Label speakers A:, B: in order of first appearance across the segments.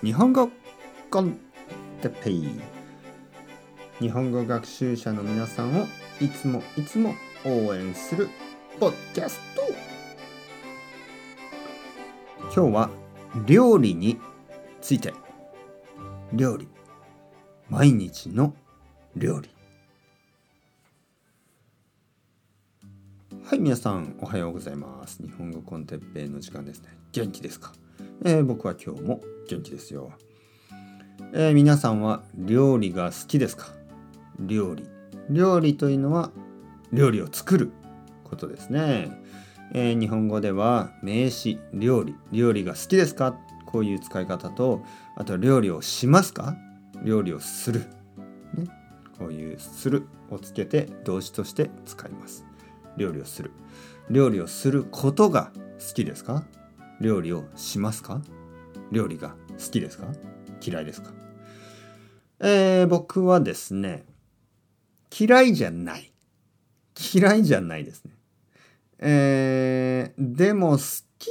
A: 日本語コンテペイ。日本語学習者の皆さんをいつもいつも応援するポッキャスト。今日は料理について。料理。毎日の料理。はい皆さんおはようございます。日本語コンテッペイの時間ですね。元気ですか？えー、僕は今日も元気ですよ、えー、皆さんは料理が好きですか？料理。料理というのは料理を作ることですね、えー、日本語では名詞料理。料理が好きですか？こういう使い方とあと料理をしますか？料理をする、ね、こういう「する」をつけて動詞として使います。料理をする。料理をすることが好きですか？料理をしますか？料理が好きですか？嫌いですか？えー、僕はですね、嫌いじゃない。嫌いじゃないですね。えー、でも好き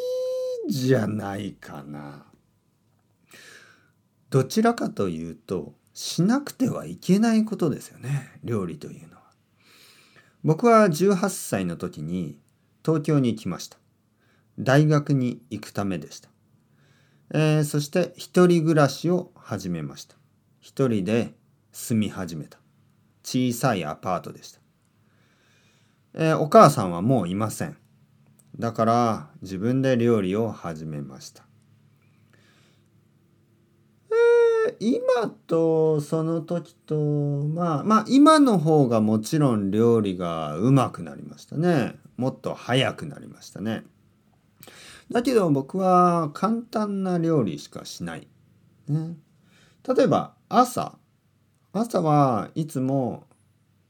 A: じゃないかな。どちらかというと、しなくてはいけないことですよね。料理というのは。僕は18歳の時に東京に来ました。大学に行くためでした。えー、そして一人暮らしを始めました。一人で住み始めた。小さいアパートでした。えー、お母さんはもういません。だから自分で料理を始めました。えー、今とその時とまあまあ今の方がもちろん料理がうまくなりましたね。もっと早くなりましたね。だけど僕は簡単な料理しかしない。ね、例えば朝。朝はいつも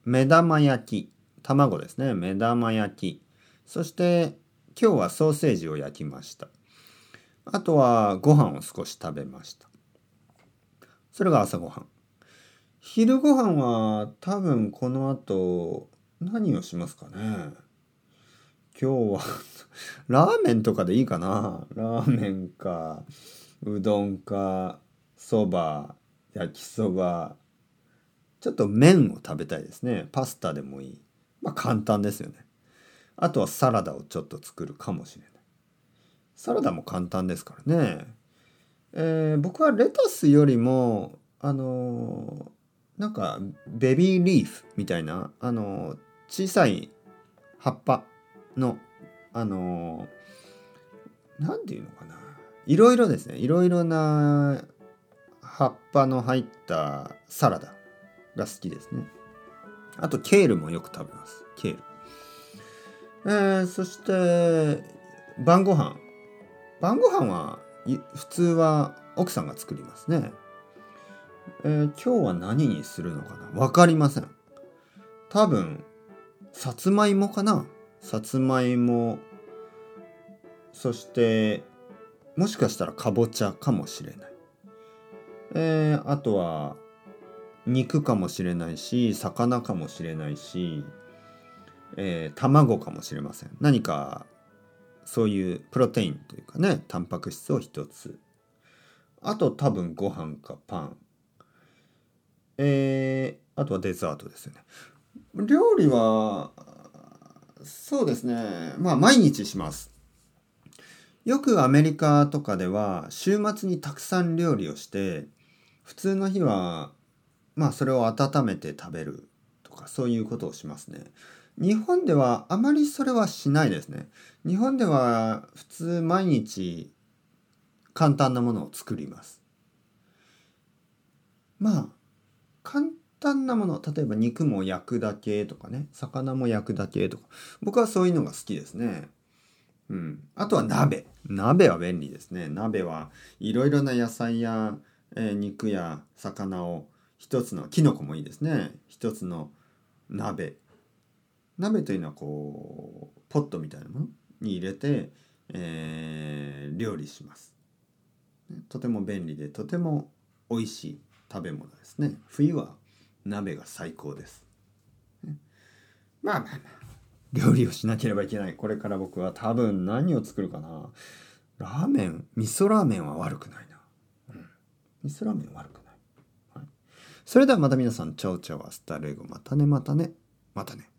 A: 目玉焼き。卵ですね。目玉焼き。そして今日はソーセージを焼きました。あとはご飯を少し食べました。それが朝ごはん。昼ご飯は多分この後何をしますかね。今日はラーメンとかでいいかな？ラーメンか、うどんか、そば、焼きそば。ちょっと麺を食べたいですね。パスタでもいい。まあ簡単ですよね。あとはサラダをちょっと作るかもしれない。サラダも簡単ですからね。えー、僕はレタスよりも、あのー、なんかベビーリーフみたいな、あのー、小さい葉っぱのあの何て言うのかな。いろいろですねいろいろな葉っぱの入ったサラダが好きですね。あとケールもよく食べます。ケール。えー、そして晩ご飯。晩ご飯は普通は奥さんが作りますね、えー、今日は何にするのかな。分かりません。多分さつまいもかな。さつまいもそしてもしかしたらかぼちゃかもしれない、えー、あとは肉かもしれないし魚かもしれないし、えー、卵かもしれません。何かそういうプロテインというかねタンパク質を一つ。あと多分ご飯かパン。えー、あとはデザートですよね。料理はそうですね。まあ、毎日します。よくアメリカとかでは、週末にたくさん料理をして、普通の日は、まあ、それを温めて食べるとか、そういうことをしますね。日本ではあまりそれはしないですね。日本では普通毎日簡単なものを作ります。まあ、簡単なもの例えば肉も焼くだけとかね魚も焼くだけとか僕はそういうのが好きですね。うん。あとは鍋。鍋は便利ですね。鍋はいろいろな野菜や、えー、肉や魚を一つのきのこもいいですね。一つの鍋。鍋というのはこうポットみたいなものに入れて、えー、料理します。とても便利でとても美味しい食べ物ですね。冬は鍋が最高です。まあまあまあ料理をしなければいけないこれから僕は多分何を作るかなラーメン味噌ラーメンは悪くないな、うん、味噌ラーメン悪くない。はい、それではまた皆さん、チャオチャオアスタレゴ。またね、またね、またね。